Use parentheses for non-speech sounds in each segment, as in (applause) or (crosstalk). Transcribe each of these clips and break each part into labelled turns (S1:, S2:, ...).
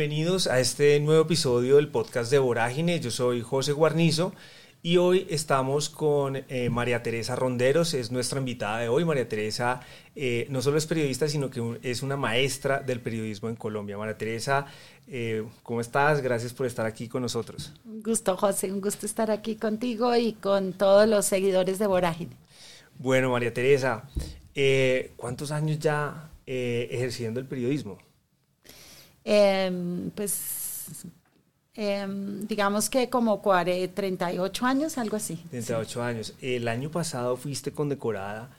S1: Bienvenidos a este nuevo episodio del podcast de Vorágine. Yo soy José Guarnizo y hoy estamos con eh, María Teresa Ronderos, es nuestra invitada de hoy. María Teresa eh, no solo es periodista, sino que es una maestra del periodismo en Colombia. María Teresa, eh, ¿cómo estás? Gracias por estar aquí con nosotros.
S2: Un gusto, José, un gusto estar aquí contigo y con todos los seguidores de Vorágine.
S1: Bueno, María Teresa, ¿cuántos años ya ejerciendo el periodismo?
S2: Em, pues em, digamos que como 38 años, algo así.
S1: 38 años. El año pasado fuiste condecorada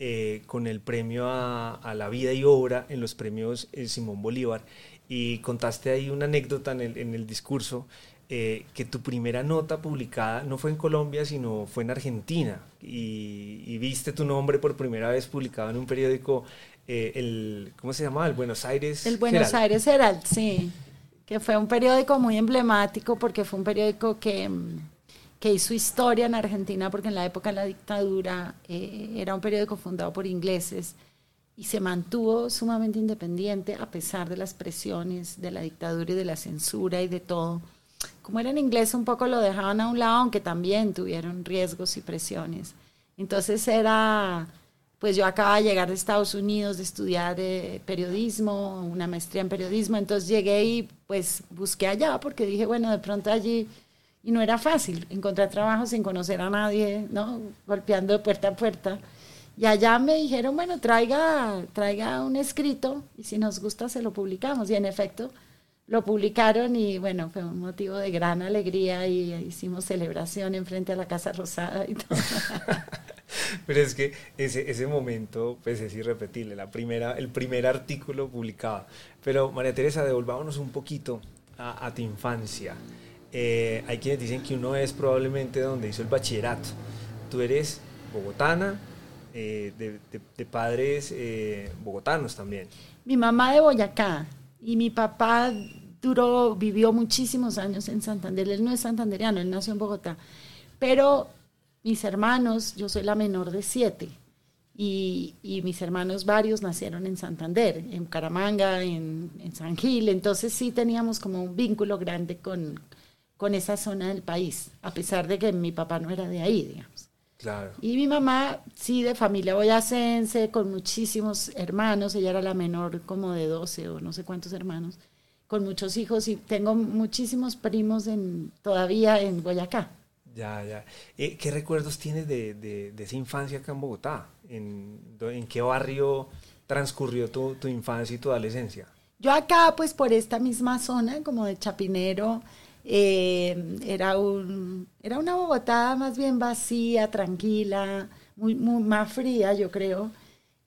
S1: eh, con el premio a, la vida y obra en los premios eh, Simón Bolívar y contaste ahí una anécdota en el, discurso. Eh, que tu primera nota publicada no fue en Colombia, sino fue en Argentina, y, viste tu nombre por primera vez publicado en un periódico eh, el, ¿cómo se llamaba? El Buenos Aires
S2: El Buenos Aires Herald, sí, que fue un periódico muy emblemático porque fue un periódico que, que hizo historia en Argentina porque en la época de la dictadura eh, era un periódico fundado por ingleses y se mantuvo sumamente independiente a pesar de las presiones de la dictadura y de la censura y de todo. Como era en inglés, un poco lo dejaban a un lado, aunque también tuvieron riesgos y presiones. Entonces era pues yo acababa de llegar de Estados Unidos de estudiar eh, periodismo, una maestría en periodismo, entonces llegué y pues busqué allá porque dije, bueno, de pronto allí, y no era fácil encontrar trabajo sin conocer a nadie, ¿no? Golpeando de puerta a puerta. Y allá me dijeron, bueno, traiga, traiga un escrito y si nos gusta se lo publicamos. Y en efecto, lo publicaron y bueno, fue un motivo de gran alegría y hicimos celebración en frente a la Casa Rosada y todo. (laughs)
S1: Pero es que ese, ese momento pues es irrepetible, la primera, el primer artículo publicado. Pero María Teresa, devolvámonos un poquito a, tu infancia. Eh, hay quienes dicen que uno es probablemente donde hizo el bachillerato. Tú eres bogotana, eh, de, de, padres eh, bogotanos también.
S2: Mi mamá de Boyacá y mi papá duró, vivió muchísimos años en Santander. Él no es santanderiano, él nació en Bogotá. Pero mis hermanos, yo soy la menor de siete, y, mis hermanos varios nacieron en Santander, en Caramanga, en, San Gil, entonces sí teníamos como un vínculo grande con, con esa zona del país, a pesar de que mi papá no era de ahí, digamos.
S1: Claro.
S2: Y mi mamá, sí, de familia boyacense, con muchísimos hermanos, ella era la menor como de 12 o no sé cuántos hermanos, con muchos hijos y tengo muchísimos primos en, todavía en Boyacá.
S1: Ya, ya. Eh, ¿Qué recuerdos tienes de, de, esa infancia acá en Bogotá? ¿En, en qué barrio transcurrió tu, tu, infancia y tu adolescencia?
S2: Yo acá, pues por esta misma zona, como de Chapinero, eh, era, un, era una Bogotá más bien vacía, tranquila, muy, muy más fría, yo creo.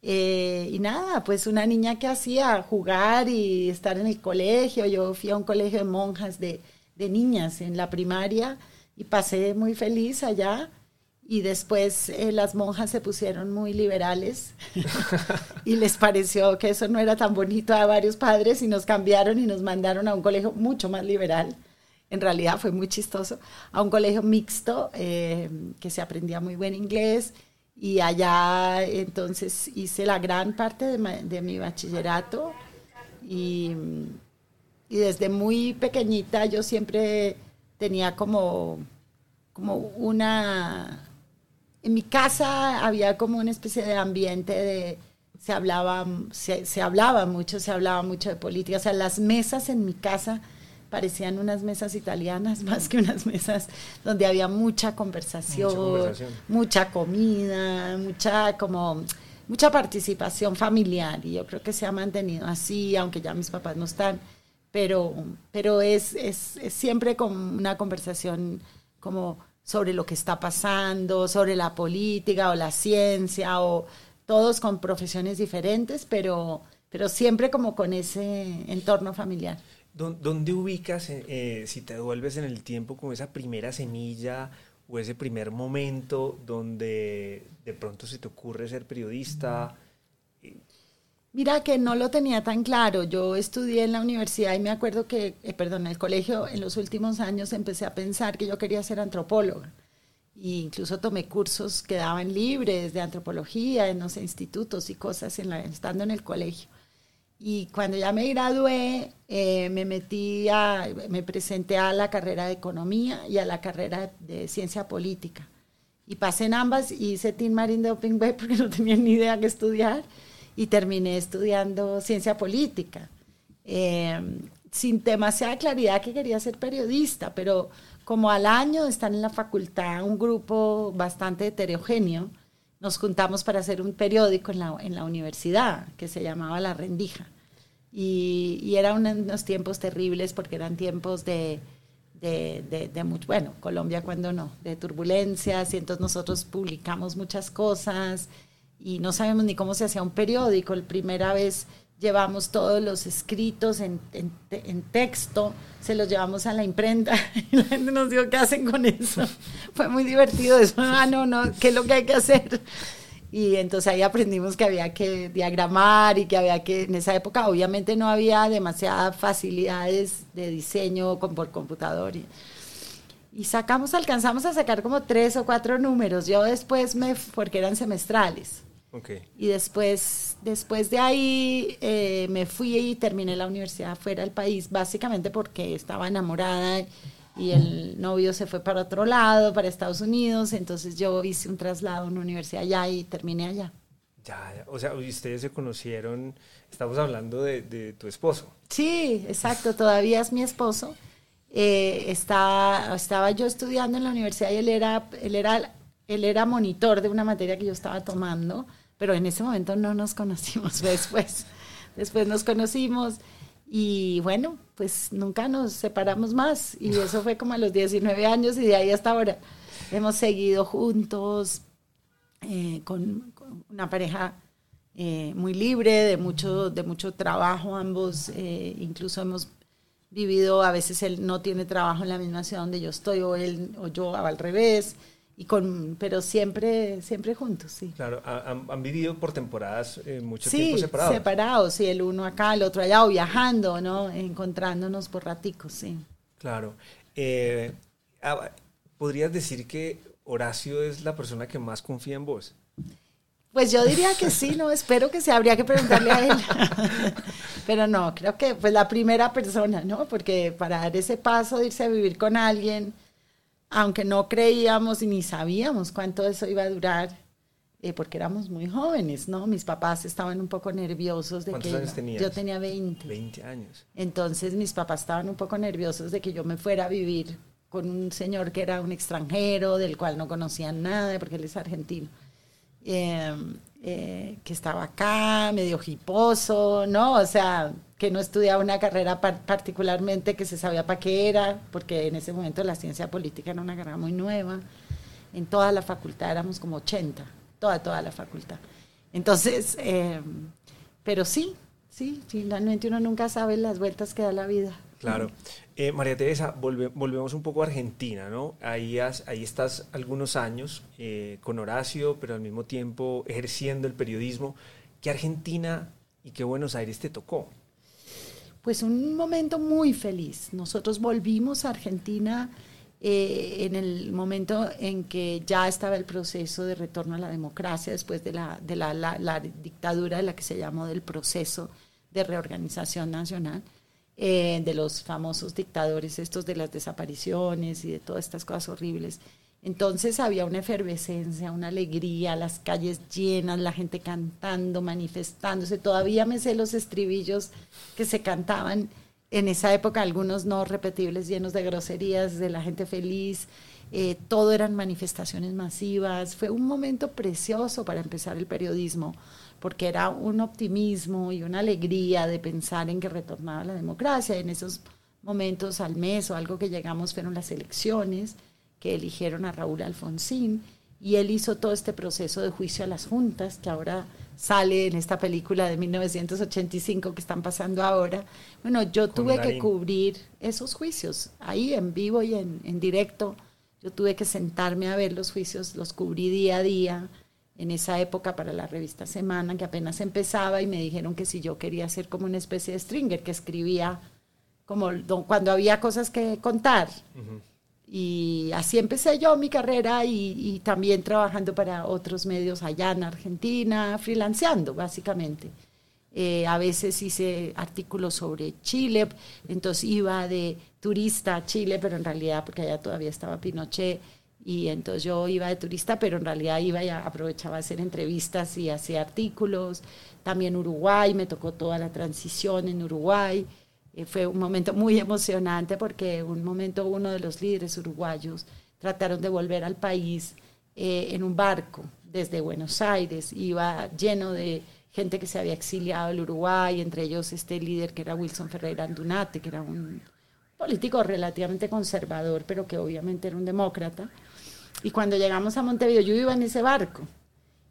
S2: Eh, y nada, pues una niña que hacía jugar y estar en el colegio. Yo fui a un colegio de monjas de, de niñas en la primaria y pasé muy feliz allá. Y después eh, las monjas se pusieron muy liberales (laughs) y les pareció que eso no era tan bonito a varios padres y nos cambiaron y nos mandaron a un colegio mucho más liberal. En realidad fue muy chistoso, a un colegio mixto eh, que se aprendía muy buen inglés y allá entonces hice la gran parte de, de mi bachillerato y, y desde muy pequeñita yo siempre tenía como, como una... En mi casa había como una especie de ambiente de... Se hablaba, se, hablaba mucho, se hablaba mucho de política. O sea, las mesas en mi casa parecían unas mesas italianas (laughs) más que unas mesas donde había mucha conversación, mucha, comida, mucha como mucha participación familiar. Y yo creo que se ha mantenido así, aunque ya mis papás no están. Pero, pero es, es, siempre como una conversación como sobre lo que está pasando, sobre la política o la ciencia, o todos con profesiones diferentes, pero, pero siempre como con ese entorno familiar.
S1: ¿Dónde ubicas, eh, eh, si te devuelves en el tiempo, como esa primera semilla o ese primer momento donde de pronto se te ocurre ser periodista?
S2: Mira que no lo tenía tan claro. Yo estudié en la universidad y me acuerdo que, eh, perdón, en el colegio en los últimos años empecé a pensar que yo quería ser antropóloga. E incluso tomé cursos que daban libres de antropología en los institutos y cosas en la, estando en el colegio. Y cuando ya me gradué, eh, me metí a, me presenté a la carrera de economía y a la carrera de ciencia política. Y pasé en ambas y hice Team Marine de Open Web (laughs) porque no tenía ni idea qué estudiar y terminé estudiando ciencia política. Eh, sin demasiada claridad que quería ser periodista, pero como al año están en la facultad un grupo bastante heterogéneo, nos juntamos para hacer un periódico en la, en la universidad que se llamaba La Rendija. Y, y eran unos tiempos terribles porque eran tiempos de, de, de, mucho, bueno, Colombia cuando no, de turbulencias y entonces nosotros publicamos muchas cosas y no sabemos ni cómo se hacía un periódico. La primera vez llevamos todos los escritos en, en, texto, se los llevamos a la imprenta (laughs) y la gente nos dijo, ¿qué hacen con eso? (laughs) Fue muy divertido eso, (laughs) ah, no, no, ¿qué es lo que hay que hacer? Y entonces ahí aprendimos que había que diagramar y que había que, en esa época obviamente no había demasiadas facilidades de diseño por computador. Y, y sacamos, alcanzamos a sacar como tres o cuatro números. Yo después me, porque eran semestrales.
S1: Okay.
S2: Y después, después de ahí eh, me fui y terminé la universidad fuera del país, básicamente porque estaba enamorada y el novio se fue para otro lado, para Estados Unidos, entonces yo hice un traslado a una universidad allá y terminé allá.
S1: Ya, ya. o sea, ustedes se conocieron, estamos hablando de, de tu esposo.
S2: Sí, exacto, todavía es mi esposo. Eh, está, estaba yo estudiando en la universidad y él era, él, era, él era monitor de una materia que yo estaba tomando pero en ese momento no nos conocimos (laughs) después. Después nos conocimos y bueno, pues nunca nos separamos más y eso fue como a los 19 años y de ahí hasta ahora. Hemos seguido juntos eh, con, con, una pareja eh, muy libre, de mucho, de mucho trabajo ambos, eh, incluso hemos vivido, a veces él no tiene trabajo en la misma ciudad donde yo estoy o él o yo al revés y con, pero siempre, siempre juntos, sí.
S1: Claro, han, han vivido por temporadas eh, mucho
S2: sí,
S1: tiempo separados.
S2: separados, sí, el uno acá, el otro allá, o viajando, ¿no? Encontrándonos por raticos, sí.
S1: Claro. Eh, ¿Podrías decir que Horacio es la persona que más confía en vos?
S2: Pues yo diría que sí, no, espero que se habría que preguntarle a él. (laughs) Pero no, creo que pues la primera persona, ¿no? Porque para dar ese paso de irse a vivir con alguien, aunque no creíamos ni sabíamos cuánto eso iba a durar, eh, porque éramos muy jóvenes, ¿no? Mis papás estaban un poco nerviosos de
S1: ¿Cuántos
S2: que
S1: años tenías?
S2: yo tenía 20.
S1: 20 años.
S2: Entonces mis papás estaban un poco nerviosos de que yo me fuera a vivir con un señor que era un extranjero, del cual no conocían nada, porque él es argentino. Eh, eh, que estaba acá, medio hiposo, ¿no? O sea, que no estudiaba una carrera par particularmente que se sabía para qué era, porque en ese momento la ciencia política era una carrera muy nueva. En toda la facultad éramos como 80, toda, toda la facultad. Entonces, eh, pero sí, sí, finalmente uno nunca sabe las vueltas que da la vida.
S1: Claro. Eh, María Teresa, volve, volvemos un poco a Argentina, ¿no? Ahí, has, estás algunos años eh, con Horacio, pero al mismo tiempo ejerciendo el periodismo. ¿Qué Argentina y qué Buenos Aires te tocó?
S2: Pues un momento muy feliz. Nosotros volvimos a Argentina eh, en el momento en que ya estaba el proceso de retorno a la democracia, después de la, la dictadura de la que se llamó del proceso de reorganización nacional eh, de los famosos dictadores, estos de las desapariciones y de todas estas cosas horribles. Entonces había una efervescencia, una alegría, las calles llenas, la gente cantando, manifestándose. Todavía me sé los estribillos que se cantaban en esa época, algunos no repetibles, llenos de groserías, de la gente feliz. Eh, todo eran manifestaciones masivas. Fue un momento precioso para empezar el periodismo porque era un optimismo y una alegría de pensar en que retornaba la democracia. En esos momentos al mes o algo que llegamos fueron las elecciones que eligieron a Raúl Alfonsín y él hizo todo este proceso de juicio a las juntas que ahora sale en esta película de 1985 que están pasando ahora. Bueno, yo tuve que cubrir esos juicios ahí en vivo y en, en directo. Yo tuve que sentarme a ver los juicios, los cubrí día a día en esa época para la revista Semana, que apenas empezaba, y me dijeron que si yo quería ser como una especie de stringer, que escribía como do- cuando había cosas que contar. Y así empecé yo mi carrera y, y también trabajando para otros medios allá en Argentina, freelanceando básicamente. Eh, a veces hice artículos sobre Chile, entonces iba de turista a Chile, pero en realidad, porque allá todavía estaba Pinochet, y entonces yo iba de turista, pero en realidad iba y aprovechaba a hacer entrevistas y hacía artículos. También Uruguay, me tocó toda la transición en Uruguay. Eh, fue un momento muy emocionante porque un momento uno de los líderes uruguayos trataron de volver al país eh, en un barco desde Buenos Aires. Iba lleno de gente que se había exiliado del Uruguay, entre ellos este líder que era Wilson Ferreira Andunate, que era un político relativamente conservador, pero que obviamente era un demócrata. Y cuando llegamos a Montevideo, yo iba en ese barco.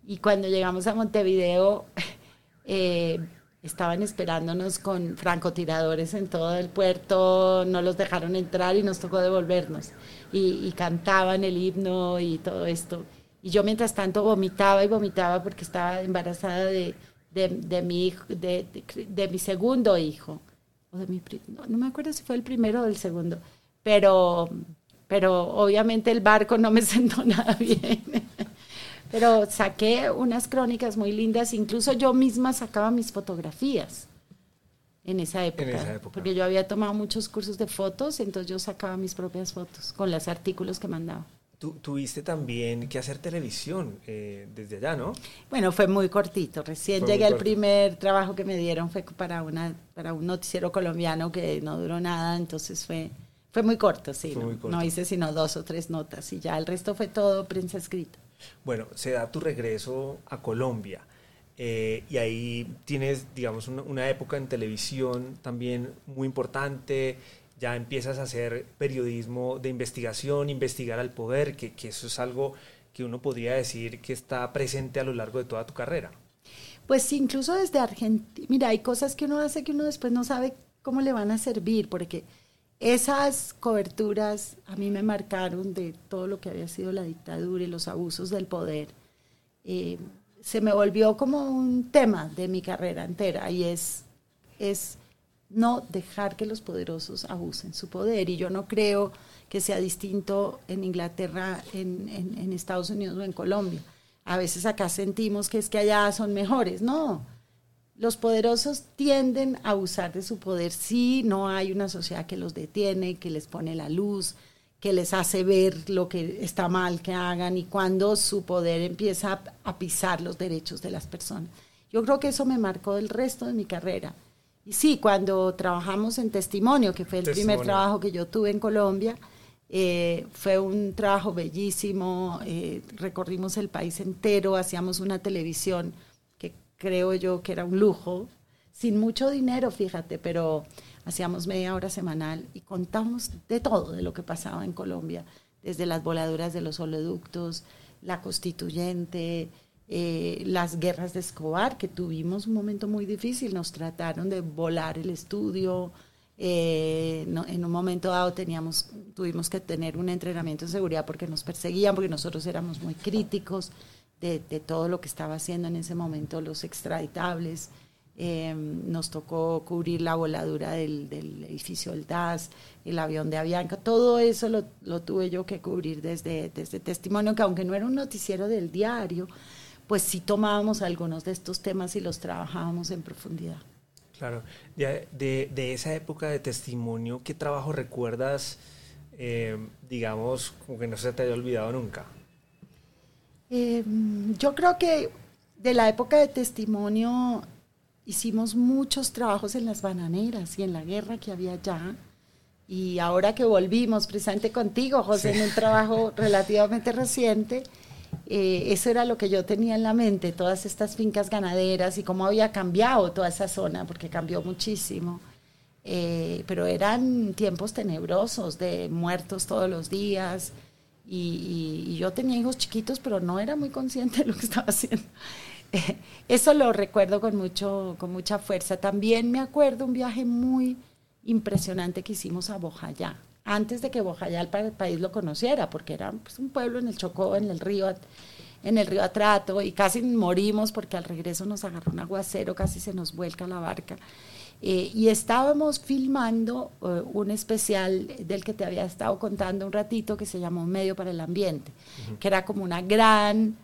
S2: Y cuando llegamos a Montevideo, (laughs) eh, estaban esperándonos con francotiradores en todo el puerto, no los dejaron entrar y nos tocó devolvernos. Y, cantaban el himno y todo esto. Y yo mientras tanto vomitaba y vomitaba porque estaba embarazada de, de, mi, hijo, de, de, mi segundo hijo. O de mi, no, no, me acuerdo si fue el primero o el segundo. Pero, pero obviamente el barco no me (laughs) sentó nada bien. Pero saqué unas crónicas muy lindas, incluso yo misma sacaba mis fotografías en esa época, porque yo había tomado muchos cursos de fotos, entonces yo sacaba mis propias fotos con los artículos que mandaba.
S1: Tú, tuviste también que hacer televisión eh, desde allá, ¿no?
S2: Bueno, fue muy cortito. Recién llegué al primer trabajo que me dieron fue para una para un noticiero colombiano que no duró nada, entonces fue fue muy corto, sí. no hice sino dos o tres notas y ya el resto fue todo prensa escrita.
S1: Bueno, se da tu regreso a Colombia eh, y ahí tienes, digamos, una, época en televisión también muy importante, ya empiezas a hacer periodismo de investigación, investigar al poder, que, que eso es algo que uno podría decir que está presente a lo largo de toda tu carrera.
S2: Pues incluso desde Argentina, mira, hay cosas que uno hace que uno después no sabe cómo le van a servir, porque esas coberturas a mí me marcaron de todo lo que había sido la dictadura y los abusos del poder. Eh, se me volvió como un tema de mi carrera entera y es, es no dejar que los poderosos abusen su poder. Y yo no creo que sea distinto en Inglaterra, en, en Estados Unidos o en Colombia. A veces acá sentimos que es que allá son mejores. No, los poderosos tienden a usar de su poder si no hay una sociedad que los detiene, que les pone la luz, que les hace ver lo que está mal que hagan y cuando su poder empieza a, pisar los derechos de las personas. Yo creo que eso me marcó el resto de mi carrera. Y sí, cuando trabajamos en Testimonio, que fue el primer trabajo que yo tuve en Colombia, eh, fue un trabajo bellísimo, eh, recorrimos el país entero, hacíamos una televisión creo yo que era un lujo, sin mucho dinero, fíjate, pero hacíamos media hora semanal y contamos de todo de lo que pasaba en Colombia, desde las voladuras de los oleoductos, la constituyente, eh, las guerras de Escobar, que tuvimos un momento muy difícil, nos trataron de volar el estudio, eh, en un momento dado teníamos, tuvimos que tener un entrenamiento en seguridad porque nos perseguían, porque nosotros éramos muy críticos de, todo lo que estaba haciendo en ese momento los extraditables. Eh, nos tocó cubrir la voladura del, edificio del DAS, el avión de Avianca, todo eso lo, tuve yo que cubrir desde, desde testimonio, que aunque no era un noticiero del diario, pues sí tomábamos algunos de estos temas y los trabajábamos en profundidad.
S1: Claro, de, de, esa época de testimonio, ¿qué trabajo recuerdas, eh, digamos, como que no se te haya olvidado nunca?
S2: Eh, yo creo que de la época de testimonio hicimos muchos trabajos en las bananeras y en la guerra que había allá. Y ahora que volvimos presente contigo, José, en un trabajo (laughs) relativamente reciente, eh, eso era lo que yo tenía en la mente, todas estas fincas ganaderas y cómo había cambiado toda esa zona, porque cambió muchísimo. Eh, pero eran tiempos tenebrosos de muertos todos los días, y, yo tenía hijos chiquitos, pero no era muy consciente de lo que estaba haciendo. (laughs) Eso lo recuerdo con, mucho, con mucha fuerza. También me acuerdo un viaje muy impresionante que hicimos a Bojayá, antes de que Bojayá el país lo conociera, porque era pues, un pueblo en el Chocó, en el río en el río Atrato, y casi morimos porque al regreso nos agarró un aguacero, casi se nos vuelca la barca. Eh, y estábamos filmando eh, un especial del que te había estado contando un ratito que se llamó Medio para el Ambiente, que era como una gran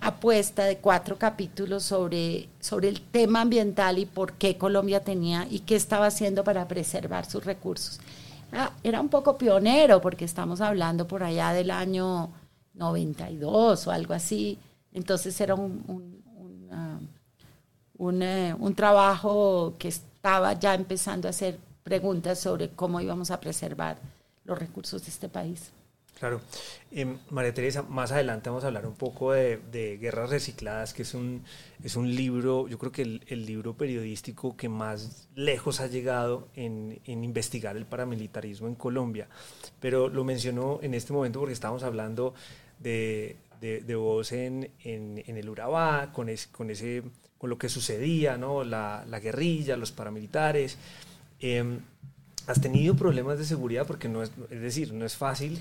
S2: apuesta de cuatro capítulos sobre, sobre el tema ambiental y por qué Colombia tenía y qué estaba haciendo para preservar sus recursos. Era, un poco pionero porque estamos hablando por allá del año 92 o algo así. Entonces era un, un, un, eh, un trabajo que estaba ya empezando a hacer preguntas sobre cómo íbamos a preservar los recursos de este país.
S1: Claro. Em, María Teresa, más adelante vamos a hablar un poco de, Guerras Recicladas, que es un, es un libro, yo creo que el, libro periodístico que más lejos ha llegado en, investigar el paramilitarismo en Colombia. Pero lo mencionó en este momento porque estábamos hablando de, de, vos en, el Urabá, con, con, ese, con lo que sucedía, ¿no? la, guerrilla, los paramilitares. Em, ¿Has tenido problemas de seguridad? Porque no es, es decir, no es fácil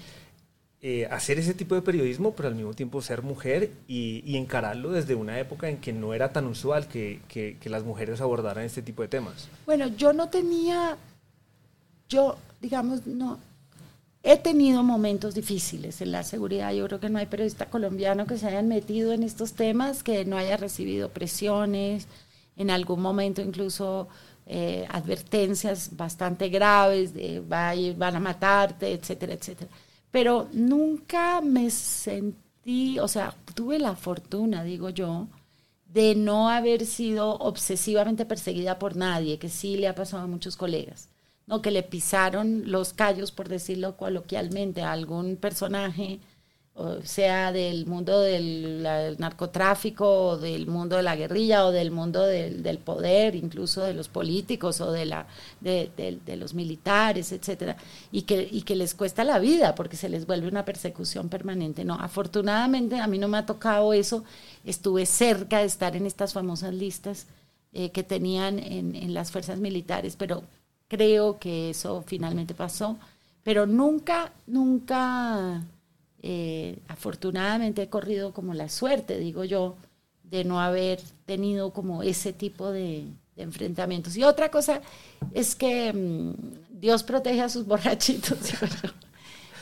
S1: eh, hacer ese tipo de periodismo, pero al mismo tiempo ser mujer y, encararlo desde una época en que no era tan usual que, las mujeres abordaran este tipo de temas.
S2: Bueno, yo no tenía, yo, digamos, no, he tenido momentos difíciles en la seguridad. Yo creo que no hay periodista colombiano que se haya metido en estos temas, que no haya recibido presiones, en algún momento incluso eh, advertencias bastante graves de van a matarte, etcétera, etcétera pero nunca me sentí, o sea, tuve la fortuna, digo yo, de no haber sido obsesivamente perseguida por nadie, que sí le ha pasado a muchos colegas, no que le pisaron los callos, por decirlo coloquialmente, a algún personaje o sea del mundo del, narcotráfico, o del mundo de la guerrilla, o del mundo del, poder, incluso de los políticos o de, la, de, los militares, etcétera, y que, y que les cuesta la vida porque se les vuelve una persecución permanente. No, afortunadamente a mí no me ha tocado eso, estuve cerca de estar en estas famosas listas eh, que tenían en, en las fuerzas militares, pero creo que eso finalmente pasó, pero nunca, nunca eh, afortunadamente he corrido como la suerte, digo yo, de no haber tenido como ese tipo de, enfrentamientos. Y otra cosa es que mm, Dios protege a sus (laughs) borrachitos.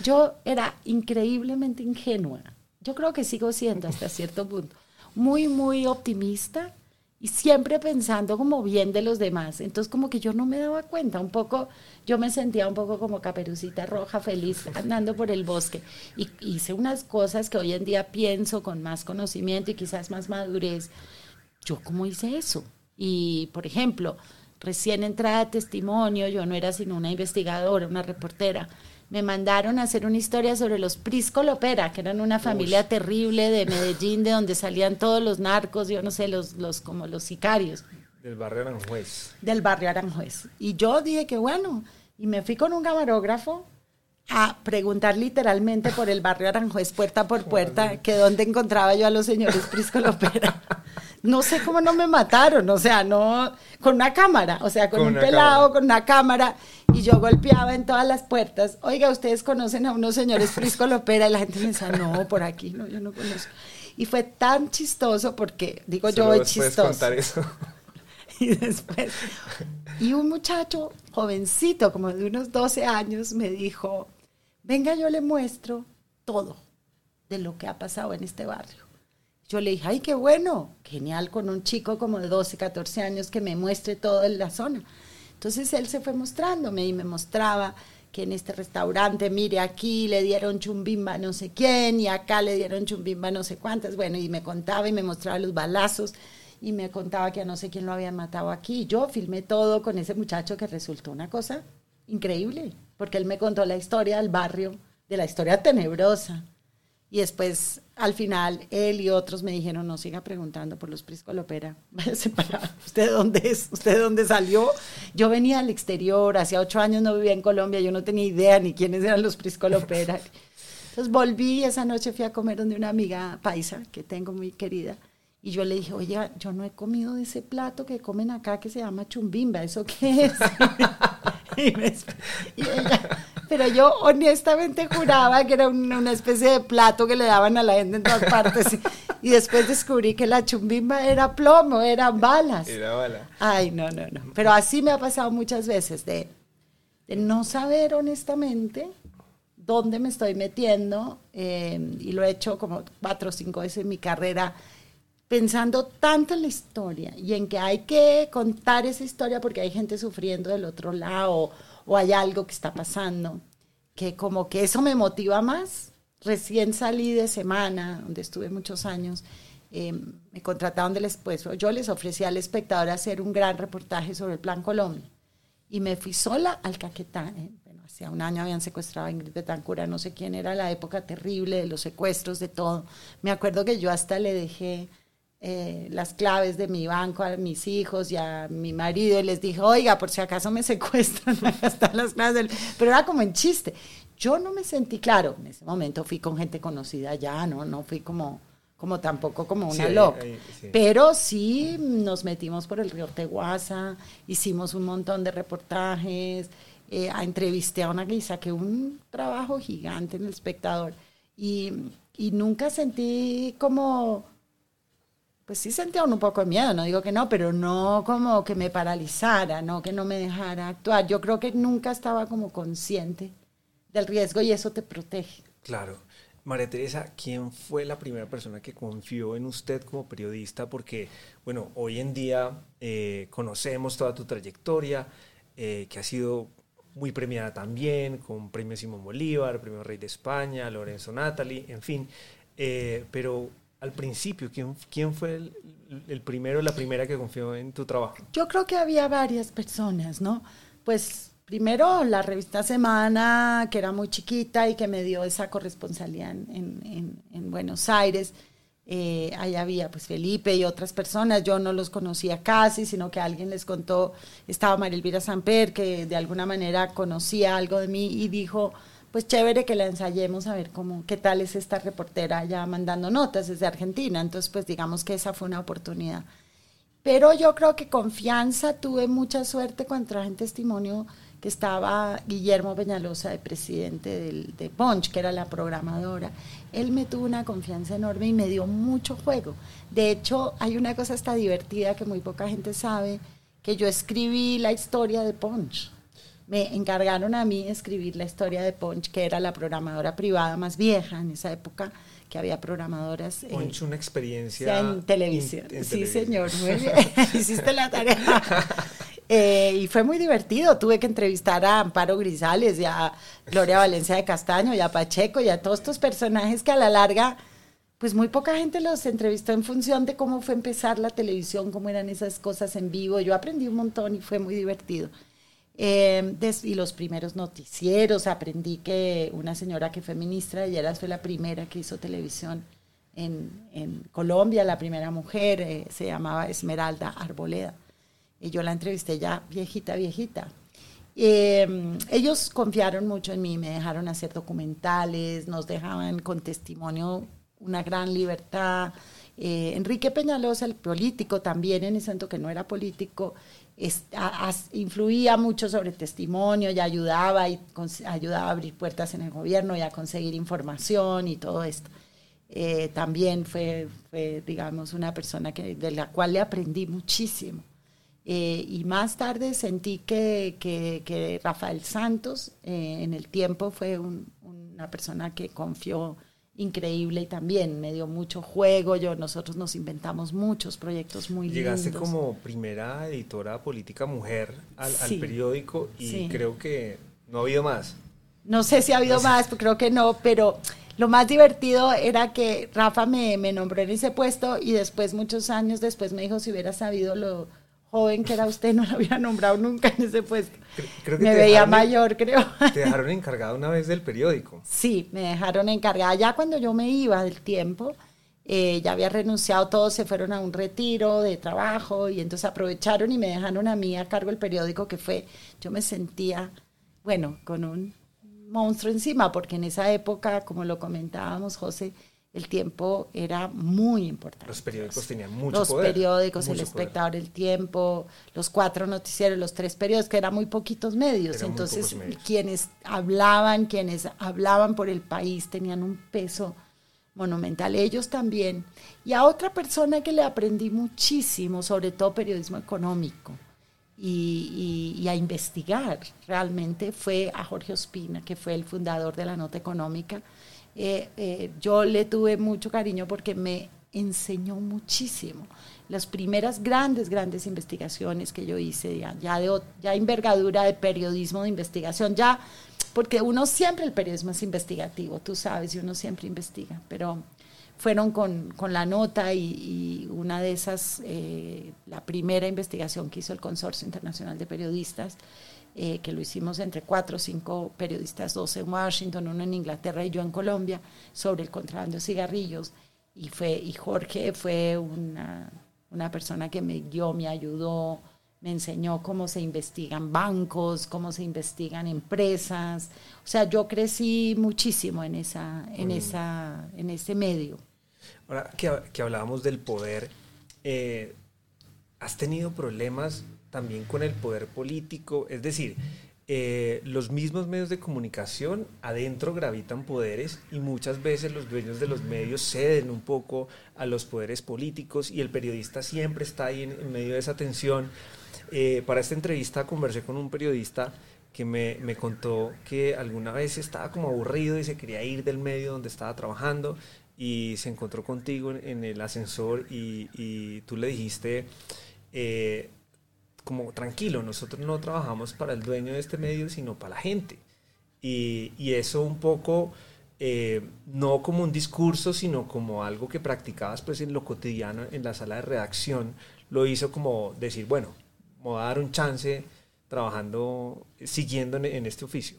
S2: Yo era increíblemente ingenua. Yo creo que sigo siendo hasta cierto punto. Muy, muy optimista y siempre pensando como bien de los demás. Entonces como que yo no me daba cuenta, un poco, yo me sentía un poco como caperucita roja, feliz, andando por el bosque. Y hice unas cosas que hoy en día pienso con más conocimiento y quizás más madurez. Yo cómo hice eso. Y, por ejemplo, recién entrada a testimonio, yo no era sino una investigadora, una reportera me mandaron a hacer una historia sobre los Prisco Lopera, que eran una familia terrible de Medellín, de donde salían todos los narcos, yo no sé, los, los como los sicarios.
S1: Del barrio Aranjuez.
S2: Del barrio Aranjuez. Y yo dije que bueno, y me fui con un camarógrafo a preguntar literalmente por el barrio Aranjuez, puerta por puerta, que dónde encontraba yo a los señores Prisco Lopera. (laughs) no sé cómo no me mataron, o sea, no, con una cámara, o sea, con, un pelado, con una cámara, y yo golpeaba en todas las puertas, oiga, ustedes conocen a unos señores Frisco Lopera, y la gente me decía, no, por aquí, no, yo no conozco. Y fue tan chistoso porque, digo yo, chistoso. contar eso. (laughs) Y después, y un muchacho jovencito, como de unos 12 años, me dijo, venga, yo le muestro todo de lo que ha pasado en este barrio. Yo le dije, ay, qué bueno, genial con un chico como de 12, 14 años que me muestre todo en la zona. Entonces él se fue mostrándome y me mostraba que en este restaurante, mire, aquí le dieron chumbimba no sé quién y acá le dieron chumbimba no sé cuántas. Bueno, y me contaba y me mostraba los balazos y me contaba que a no sé quién lo habían matado aquí. Yo filmé todo con ese muchacho que resultó una cosa increíble, porque él me contó la historia del barrio, de la historia tenebrosa y después, al final, él y otros me dijeron, no siga preguntando por los Prisco Lopera, (laughs) ¿usted dónde es? ¿Usted dónde salió? Yo venía al exterior, hacía ocho años no vivía en Colombia, yo no tenía idea ni quiénes eran los Prisco Lopera. Entonces volví esa noche fui a comer donde una amiga paisa que tengo muy querida. Y yo le dije, oye, yo no he comido de ese plato que comen acá que se llama chumbimba, ¿eso qué es? (laughs) y, ella, pero yo honestamente juraba que era una especie de plato que le daban a la gente en todas partes. Y, después descubrí que la chumbimba era plomo, eran balas.
S1: Era bala.
S2: Ay, no, no, no. Pero así me ha pasado muchas veces de, de no saber honestamente dónde me estoy metiendo eh, y lo he hecho como cuatro o cinco veces en mi carrera pensando tanto en la historia y en que hay que contar esa historia porque hay gente sufriendo del otro lado o, hay algo que está pasando, que como que eso me motiva más. Recién salí de semana, donde estuve muchos años, eh, me contrataron del pues yo les ofrecí al espectador hacer un gran reportaje sobre el Plan Colombia y me fui sola al Caquetá. Eh, bueno, hacía un año habían secuestrado a Ingrid Betancura, no sé quién era, la época terrible de los secuestros, de todo. Me acuerdo que yo hasta le dejé eh, las claves de mi banco a mis hijos y a mi marido y les dije, oiga, por si acaso me (laughs) secuestran, están las claves Pero era como en chiste. Yo no me sentí, claro, en ese momento fui con gente conocida ya, ¿no? No fui como, como tampoco como una loca. Pero sí nos metimos por el río Teguasa, hicimos un montón de reportajes, eh, entrevisté a una guisa que un trabajo gigante en el espectador. Y, y nunca sentí como pues sí sentía un poco de miedo, no digo que no, pero no como que me paralizara, no que no me dejara actuar. Yo creo que nunca estaba como consciente del riesgo y eso te protege.
S1: Claro. María Teresa, ¿quién fue la primera persona que confió en usted como periodista? Porque, bueno, hoy en día eh, conocemos toda tu trayectoria, eh, que ha sido muy premiada también, con premio Simón Bolívar, premio Rey de España, Lorenzo Natali, en fin. Eh, pero al principio? ¿Quién, fue el, el, primero, la primera que confió en tu trabajo?
S2: Yo creo que había varias personas, ¿no? Pues primero la revista Semana, que era muy chiquita y que me dio esa corresponsalía en Buenos Aires. Eh, ahí había pues Felipe y otras personas, yo no los conocía casi, sino que alguien les contó, estaba María Elvira Samper, que de alguna manera conocía algo de mí y dijo, pues chévere que la ensayemos a ver cómo, qué tal es esta reportera ya mandando notas desde Argentina. Entonces, pues digamos que esa fue una oportunidad. Pero yo creo que confianza, tuve mucha suerte cuando traje en testimonio que estaba Guillermo Peñalosa, de presidente del, de Punch, que era la programadora. Él me tuvo una confianza enorme y me dio mucho juego. De hecho, hay una cosa hasta divertida que muy poca gente sabe, que yo escribí la historia de Punch me encargaron a mí escribir la historia de Ponch, que era la programadora privada más vieja en esa época, que había programadoras.
S1: Eh, Ponch, una experiencia.
S2: En televisión. sí, señor, (laughs) muy bien. (laughs) Hiciste la tarea. (laughs) Eh, y fue muy divertido. Tuve que entrevistar a Amparo Grisales y a Gloria Valencia de Castaño y a Pacheco y a todos estos personajes que a la larga pues muy poca gente los entrevistó en función de cómo fue empezar la televisión, cómo eran esas cosas en vivo. Yo aprendí un montón y fue muy divertido. Eh, y los primeros noticieros, aprendí que una señora que fue ministra de Lleras fue la primera que hizo televisión en, Colombia, la primera mujer, eh, se llamaba Esmeralda Arboleda. Y yo la entrevisté ya viejita, viejita. Eh, ellos confiaron mucho en mí, me dejaron hacer documentales, nos dejaban con testimonio una gran libertad. Enrique Peñalosa, el político, también en ese momento que no era político, influía mucho sobre testimonio y ayudaba, y ayudaba a abrir puertas en el gobierno y a conseguir información y todo esto. Eh, también fue, digamos, una persona que, de la cual le aprendí muchísimo. Eh, y más tarde sentí que, Rafael Santos eh, en el tiempo fue una persona que confió increíble y también me dio mucho juego. Yo, nosotros nos inventamos muchos proyectos muy
S1: lindos. Llegaste como primera editora política mujer al, periódico y creo que no ha habido más.
S2: No sé si ha habido más, creo que no, pero lo más divertido era que Rafa me, me nombró en ese puesto y después, muchos años después, me dijo si hubiera sabido lo joven que era usted, no lo había nombrado nunca en ese puesto. me veía mayor, creo.
S1: ¿Te dejaron encargada una vez del periódico?
S2: Sí, me dejaron encargada. Ya cuando yo me iba del tiempo, eh, ya había renunciado, todos se fueron a un retiro de trabajo y entonces aprovecharon y me dejaron a mí a cargo el periódico que fue, yo me sentía, bueno, con un monstruo encima, porque en esa época, como lo comentábamos, José, el tiempo era muy importante.
S1: Los periódicos tenían mucho
S2: los
S1: poder.
S2: Los periódicos, el espectador, el tiempo, los cuatro noticieros, los tres periódicos, que eran muy poquitos medios. Entonces, quienes hablaban, quienes hablaban por el país tenían un peso monumental, ellos también. Y a otra persona que le aprendí muchísimo, sobre todo periodismo económico y, a investigar. Realmente fue a Jorge Ospina, que fue el fundador de la Nota Económica. Eh, eh, yo le tuve mucho cariño porque me enseñó muchísimo. Las primeras grandes, grandes investigaciones que yo hice, ya, ya, de, ya envergadura de periodismo de investigación, ya, porque uno siempre, el periodismo es investigativo, tú sabes, y uno siempre investiga, pero fueron con, con la nota y, una de esas, eh, la primera investigación que hizo el Consorcio Internacional de Periodistas, eh, que lo hicimos entre cuatro o cinco periodistas, dos en Washington, uno en Inglaterra y yo en Colombia, sobre el contrabando de cigarrillos. Y, fue, y Jorge fue una, una persona que me guió, me ayudó, me enseñó cómo se investigan bancos, cómo se investigan empresas. O sea, yo crecí muchísimo en, esa, en, esa, en ese medio.
S1: Ahora que, hablábamos del poder, eh, ¿has tenido problemas también con el poder político? Es decir, eh, los mismos medios de comunicación adentro gravitan poderes y muchas veces los dueños de los medios ceden un poco a los poderes políticos y el periodista siempre está ahí en, medio de esa tensión. Eh, para esta entrevista conversé con un periodista que me, me, contó que alguna vez estaba como aburrido y se quería ir del medio donde estaba trabajando y se encontró contigo en, el ascensor y, tú le dijiste, eh, como tranquilo, nosotros no trabajamos para el dueño de este medio, sino para la gente. Y, eso un poco, eh, no como un discurso, sino como algo que practicabas pues en lo cotidiano, en la sala de redacción, lo hizo como decir, bueno, voy a dar un chance trabajando, siguiendo en, en este oficio.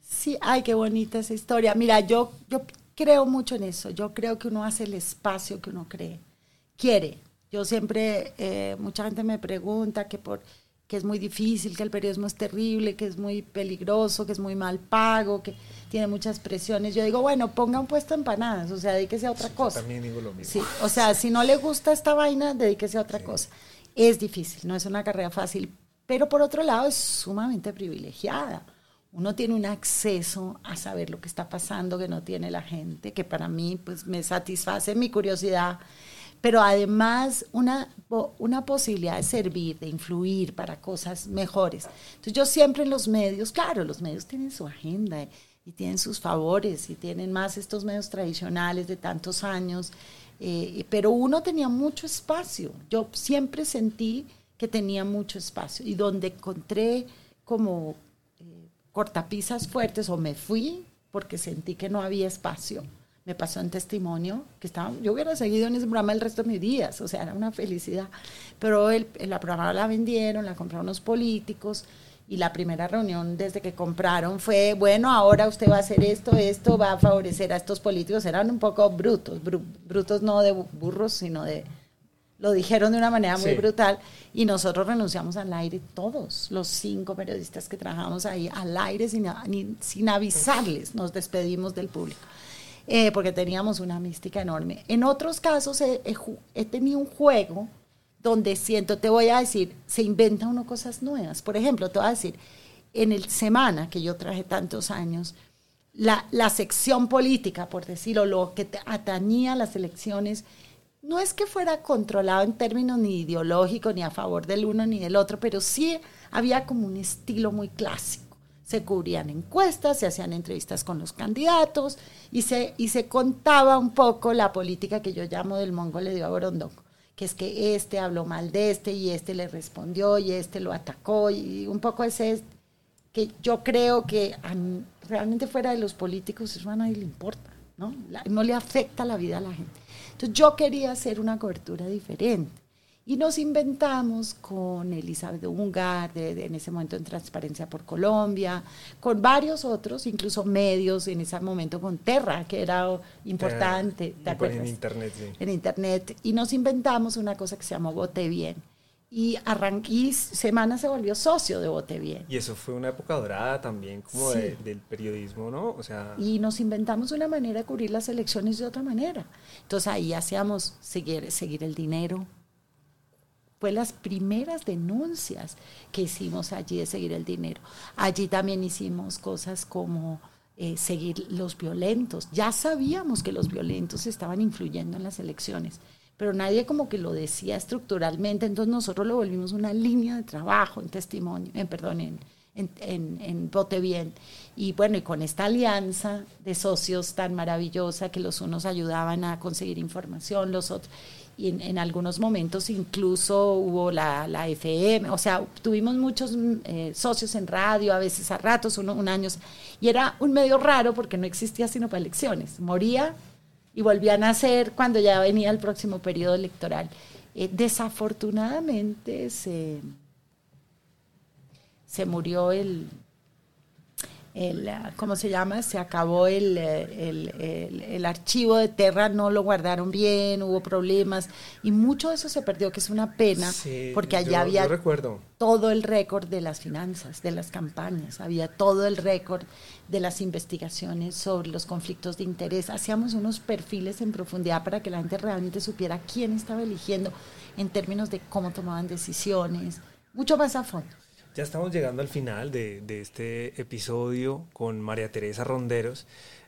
S2: Sí, ay, qué bonita esa historia. Mira, yo, yo creo mucho en eso. Yo creo que uno hace el espacio que uno cree, quiere. Yo siempre, eh, mucha gente me pregunta que, por, que es muy difícil, que el periodismo es terrible, que es muy peligroso, que es muy mal pago, que tiene muchas presiones. Yo digo, bueno, ponga un puesto empanadas, o sea, dedíquese a otra cosa.
S1: también digo lo mismo.
S2: Sí, o sea, si no le gusta esta vaina, dedíquese a otra cosa. Es difícil, no es una carrera fácil, pero por otro lado es sumamente privilegiada uno tiene un acceso a saber lo que está pasando que no tiene la gente, que para mí pues me satisface mi curiosidad, pero además una, una posibilidad de servir, de influir para cosas mejores. Entonces yo siempre en los medios, claro, los medios tienen su agenda y tienen sus favores y tienen más estos medios tradicionales de tantos años, eh, pero uno tenía mucho espacio. Yo siempre sentí que tenía mucho espacio y donde encontré como cortapisas fuertes o me fui porque sentí que no había espacio. Me pasó en testimonio que estaba, yo hubiera seguido en ese programa el resto de mis días, o sea, era una felicidad. Pero el, la programa la vendieron, la compraron los políticos y la primera reunión desde que compraron fue, bueno, ahora usted va a hacer esto, esto va a favorecer a estos políticos. Eran un poco brutos, brutos no de burros, sino de lo dijeron de una manera muy brutal y nosotros renunciamos al aire, todos los cinco periodistas que trabajamos ahí, al aire sin, sin avisarles, nos despedimos del público, eh, porque teníamos una mística enorme. En otros casos he, tenido un juego donde siento, te voy a decir, se inventa uno cosas nuevas. Por ejemplo, te voy a decir, en el Semana, que yo traje tantos años, la, la sección política, por decirlo, lo que atañía a las elecciones, no es que fuera controlado en términos ni ideológicos, ni a favor del uno ni del otro, pero sí había como un estilo muy clásico. Se cubrían encuestas, se hacían entrevistas con los candidatos y se, y se contaba un poco la política que yo llamo del mongo le dio a que es que este habló mal de este y este le respondió y este lo atacó y un poco ese que yo creo que realmente fuera de los políticos eso a nadie le importa, ¿no? no le afecta la vida a la gente. Entonces yo quería hacer una cobertura diferente. Y nos inventamos con Elizabeth Ungar, de, en ese momento en Transparencia por Colombia, con varios otros, incluso medios, en ese momento con Terra, que era importante.
S1: En Internet, sí.
S2: En Internet. Y nos inventamos una cosa que se llamó Vote Bien y, y Semana se volvió socio de Vote Bien.
S1: Y eso fue una época dorada también como del periodismo, ¿no?
S2: O sea... Y nos inventamos una manera de cubrir las elecciones de otra manera. Entonces ahí hacíamos seguir, seguir el dinero. Fue las primeras denuncias que hicimos allí de seguir el dinero. Allí también hicimos cosas como eh, seguir los violentos. Ya sabíamos que los violentos estaban influyendo en las elecciones pero nadie como que lo decía estructuralmente, entonces nosotros lo volvimos una línea de trabajo en testimonio, en, perdón, en, en, en, Bien. Y bueno, y con esta alianza de socios tan maravillosa que los unos ayudaban a conseguir información, los otros, y en, algunos momentos incluso hubo la, la, FM, o sea, tuvimos muchos eh, socios en radio, a veces a ratos, uno, un año, y era un medio raro porque no existía sino para elecciones, moría y volvía a nacer cuando ya venía el próximo periodo electoral. Eh, desafortunadamente se se murió el, el, ¿cómo se llama? Se acabó el, el, archivo de Terra, no lo guardaron bien, hubo problemas y mucho de eso se perdió, que es una pena, porque allá había todo el récord de las finanzas, de las campañas, había todo el récord de las investigaciones sobre los conflictos de interés. Hacíamos unos perfiles en profundidad para que la gente realmente supiera quién estaba eligiendo en términos de cómo tomaban decisiones, mucho más a fondo.
S1: Ya estamos llegando al final de, este episodio con María Teresa Ronderos,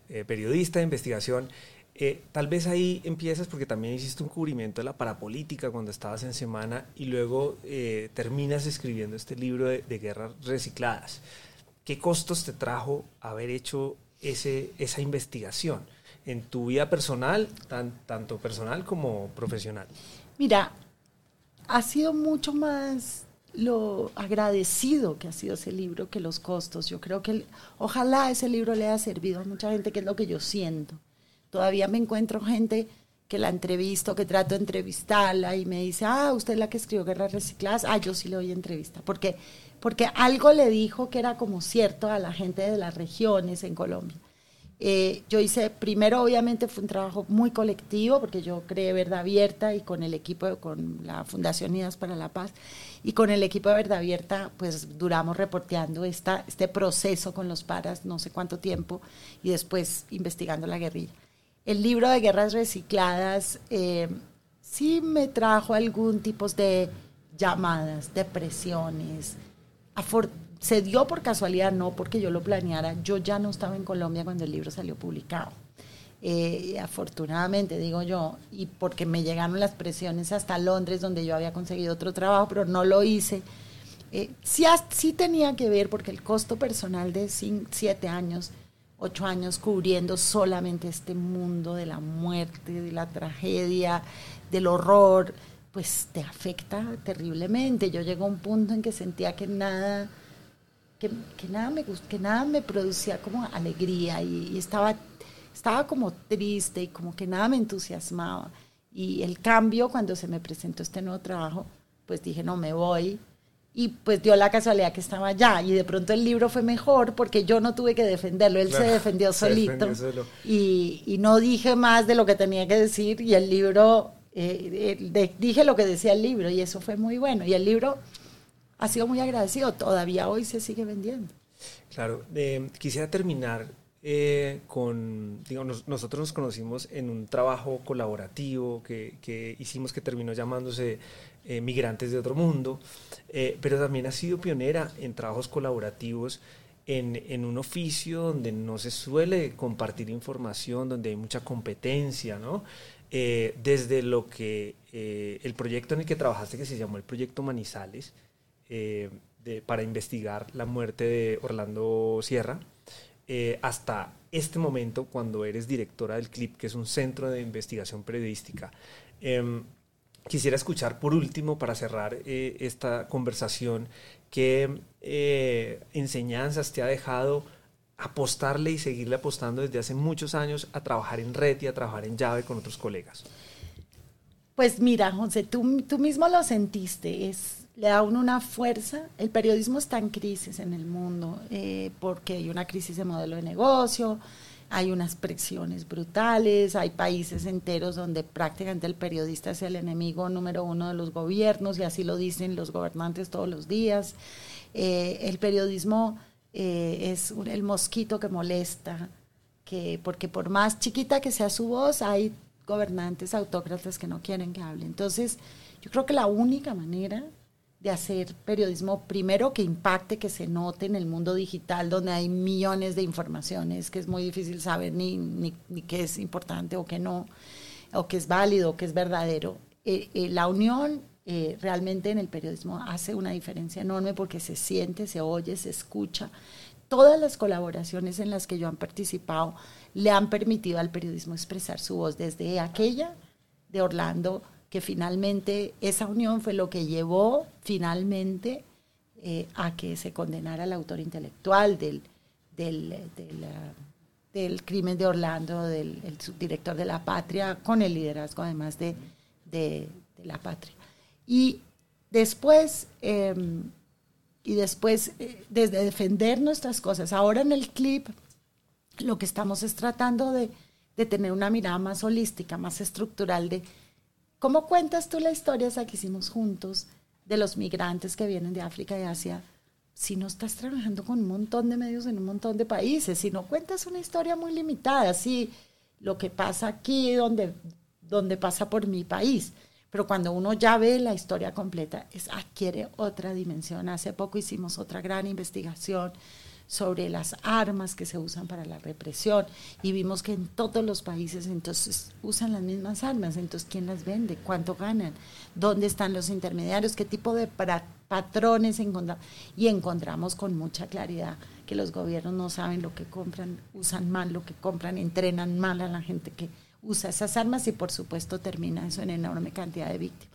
S1: eh, periodista de investigación. Eh, tal vez ahí empiezas porque también hiciste un cubrimiento de la parapolítica cuando estabas en Semana y luego eh, terminas escribiendo este libro de, guerras recicladas. ¿Qué costos te trajo haber hecho ese, esa investigación en tu vida personal, tan, tanto personal como profesional?
S2: Mira, ha sido mucho más lo agradecido que ha sido ese libro que los costos. Yo creo que ojalá ese libro le haya servido a mucha gente, que es lo que yo siento. Todavía me encuentro gente que la entrevisto, que trato de entrevistarla y me dice, ah, usted es la que escribió Guerras Recicladas, ah, yo sí le doy entrevista, porque, porque algo le dijo que era como cierto a la gente de las regiones en Colombia. Eh, yo hice, primero obviamente fue un trabajo muy colectivo, porque yo creé Verdad Abierta y con el equipo, con la Fundación Unidas para la Paz, y con el equipo de Verdad Abierta, pues duramos reporteando esta, este proceso con los paras, no sé cuánto tiempo, y después investigando la guerrilla. El libro de Guerras Recicladas eh, sí me trajo algún tipo de llamadas, depresiones, se dio por casualidad, no porque yo lo planeara. Yo ya no estaba en Colombia cuando el libro salió publicado. Eh, afortunadamente, digo yo, y porque me llegaron las presiones hasta Londres, donde yo había conseguido otro trabajo, pero no lo hice. Eh, sí, sí, tenía que ver, porque el costo personal de siete años, ocho años cubriendo solamente este mundo de la muerte, de la tragedia, del horror, pues te afecta terriblemente. Yo llego a un punto en que sentía que nada que, nada, me, que nada me producía como alegría y, estaba, estaba como triste y como que nada me entusiasmaba. Y el cambio, cuando se me presentó este nuevo trabajo, pues dije, no, me voy. Y pues dio la casualidad que estaba allá. Y de pronto el libro fue mejor porque yo no tuve que defenderlo. Él se defendió solito. y, y, no dije más de lo que tenía que decir. Y el libro, eh, eh, dije lo que decía el libro. Y eso fue muy bueno. Y el libro ha sido muy agradecido. Todavía hoy se sigue vendiendo.
S1: Claro, quisiera terminar eh, con, digamos, nosotros nos conocimos en un trabajo colaborativo que, hicimos que terminó llamándose eh, Migrantes de Otro Mundo, eh, pero también ha sido pionera en trabajos colaborativos en, en, un oficio donde no se suele compartir información, donde hay mucha competencia, ¿no? desde lo que el proyecto en el que trabajaste, que se llamó el Proyecto Manizales, eh, para investigar la muerte de Orlando Sierra, eh, hasta este momento cuando eres directora del CLIP, que es un centro de investigación periodística. Em, quisiera escuchar por último, para cerrar eh, esta conversación, qué enseñanzas te ha dejado apostarle y seguirle apostando desde hace muchos años a trabajar en red y a trabajar en llave con otros colegas.
S2: Pues mira, José, tú, tú mismo lo sentiste, es le da uno una fuerza. El periodismo está en crisis en el mundo eh, porque hay una crisis de modelo de negocio, hay unas presiones brutales, hay países enteros donde prácticamente el periodista es el enemigo número uno de los gobiernos y así lo dicen los gobernantes todos los días. Eh, el periodismo eh, es el mosquito que molesta, que, porque por más chiquita que sea su voz, hay gobernantes autócratas que no quieren que hable. Entonces, yo creo que la única manera de hacer periodismo primero que impacte, que se note en el mundo digital donde hay millones de informaciones que es muy difícil saber ni, ni, qué es importante o qué no. o que es válido, o que es verdadero. Eh, eh, la unión eh, realmente en el periodismo hace una diferencia enorme porque se siente, se oye, se escucha. Todas las colaboraciones en las que yo han participado le han permitido al periodismo expresar su voz desde aquella de Orlando, que finalmente esa unión fue lo que llevó finalmente a que se condenara al autor intelectual del, del, del, crimen de Orlando, del subdirector de la patria, con el liderazgo además de, de la patria. Y después, em, y después, eh, desde defender nuestras cosas. Ahora en el clip, lo que estamos es tratando de, de, tener una mirada más holística, más estructural de cómo cuentas tú la historia esa que hicimos juntos de los migrantes que vienen de África y Asia si no estás trabajando con un montón de medios en un montón de países, si no cuentas una historia muy limitada, si lo que pasa aquí, donde, donde pasa por mi país. Pero cuando uno ya ve la historia completa, adquiere otra dimensión. Hace poco hicimos otra gran investigación sobre las armas que se usan para la represión y vimos que en todos los países entonces usan las mismas armas, entonces ¿quién las vende? ¿Cuánto ganan? ¿Dónde están los intermediarios? ¿Qué tipo de patrones encontramos? Y encontramos con mucha claridad que los gobiernos no saben lo que compran, usan mal lo que compran, entrenan mal a la gente que usa esas armas y por supuesto termina eso en enorme cantidad de víctimas.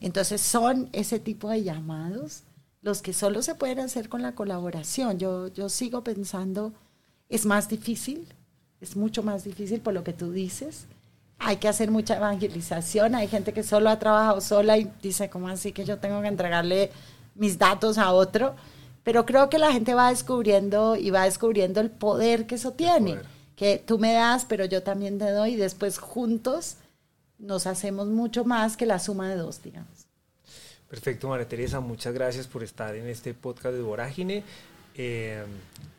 S2: Entonces son ese tipo de llamados los que solo se pueden hacer con la colaboración. Yo, yo sigo pensando, es más difícil, es mucho más difícil por lo que tú dices. Hay que hacer mucha evangelización, hay gente que solo ha trabajado sola y dice, ¿cómo así que yo tengo que entregarle mis datos a otro? Pero creo que la gente va descubriendo y va descubriendo el poder que eso tiene que tú me das, pero yo también te doy, y después juntos nos hacemos mucho más que la suma de dos, digamos.
S1: Perfecto, María Teresa, muchas gracias por estar en este podcast de Vorágine. Eh,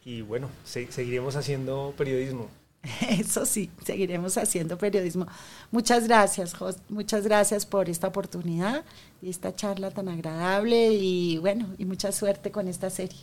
S1: y bueno, seguiremos haciendo periodismo. (laughs)
S2: Eso sí, seguiremos haciendo periodismo. Muchas gracias, muchas gracias por esta oportunidad y esta charla tan agradable y bueno, y mucha suerte con esta serie.